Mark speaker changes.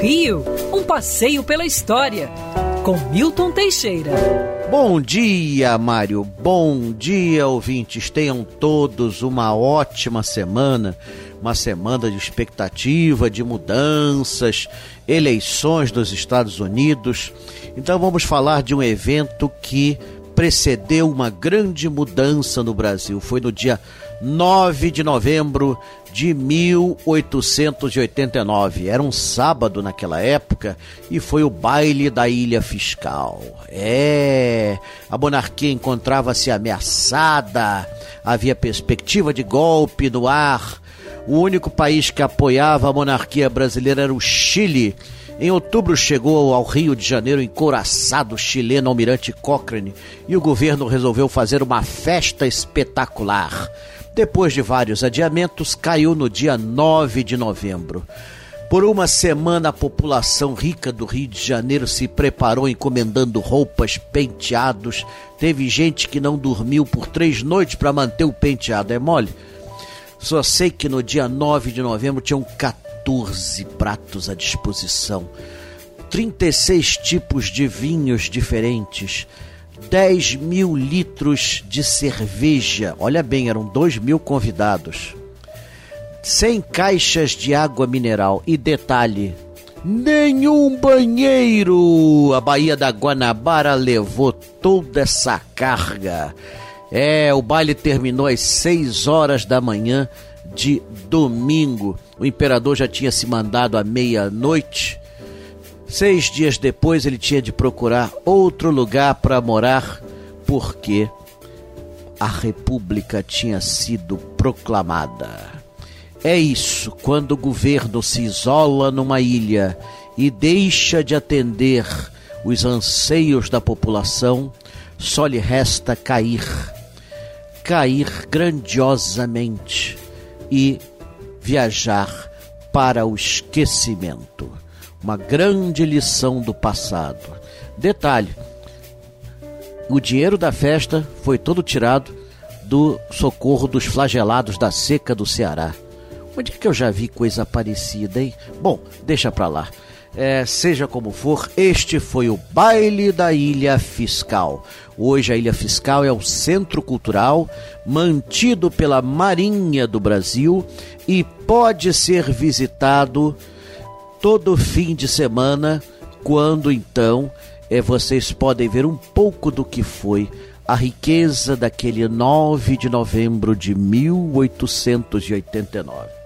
Speaker 1: Rio, um passeio pela história, com Milton Teixeira.
Speaker 2: Bom dia, Mário. Bom dia, ouvintes. Tenham todos uma ótima semana. Uma semana de expectativa, de mudanças, eleições dos Estados Unidos. Então vamos falar de um evento que precedeu uma grande mudança no Brasil. Foi no dia 9 de novembro de 1889. Era um sábado naquela época e foi o baile da Ilha Fiscal. É, a monarquia encontrava-se ameaçada, havia perspectiva de golpe no ar. O único país que apoiava a monarquia brasileira era o Chile em outubro chegou ao Rio de Janeiro encoraçado chileno Almirante Cochrane e o governo resolveu fazer uma festa espetacular. Depois de vários adiamentos, caiu no dia 9 de novembro. Por uma semana, a população rica do Rio de Janeiro se preparou encomendando roupas, penteados. Teve gente que não dormiu por três noites para manter o penteado. É mole? Só sei que no dia 9 de novembro tinham 14 14 pratos à disposição, 36 tipos de vinhos diferentes, 10 mil litros de cerveja. Olha bem, eram 2 mil convidados. 100 caixas de água mineral. E detalhe: nenhum banheiro! A Baía da Guanabara levou toda essa carga. É, o baile terminou às 6 horas da manhã de domingo. O imperador já tinha se mandado à meia-noite. Seis dias depois ele tinha de procurar outro lugar para morar, porque a república tinha sido proclamada. É isso, quando o governo se isola numa ilha e deixa de atender os anseios da população, só lhe resta cair. Cair grandiosamente e viajar para o esquecimento. Uma grande lição do passado. Detalhe: o dinheiro da festa foi todo tirado do socorro dos flagelados da seca do Ceará. Onde é que eu já vi coisa parecida, hein? Bom, deixa pra lá. É, seja como for, este foi o baile da Ilha Fiscal. Hoje a Ilha Fiscal é o centro cultural mantido pela Marinha do Brasil e pode ser visitado todo fim de semana, quando então é, vocês podem ver um pouco do que foi a riqueza daquele 9 de novembro de 1889.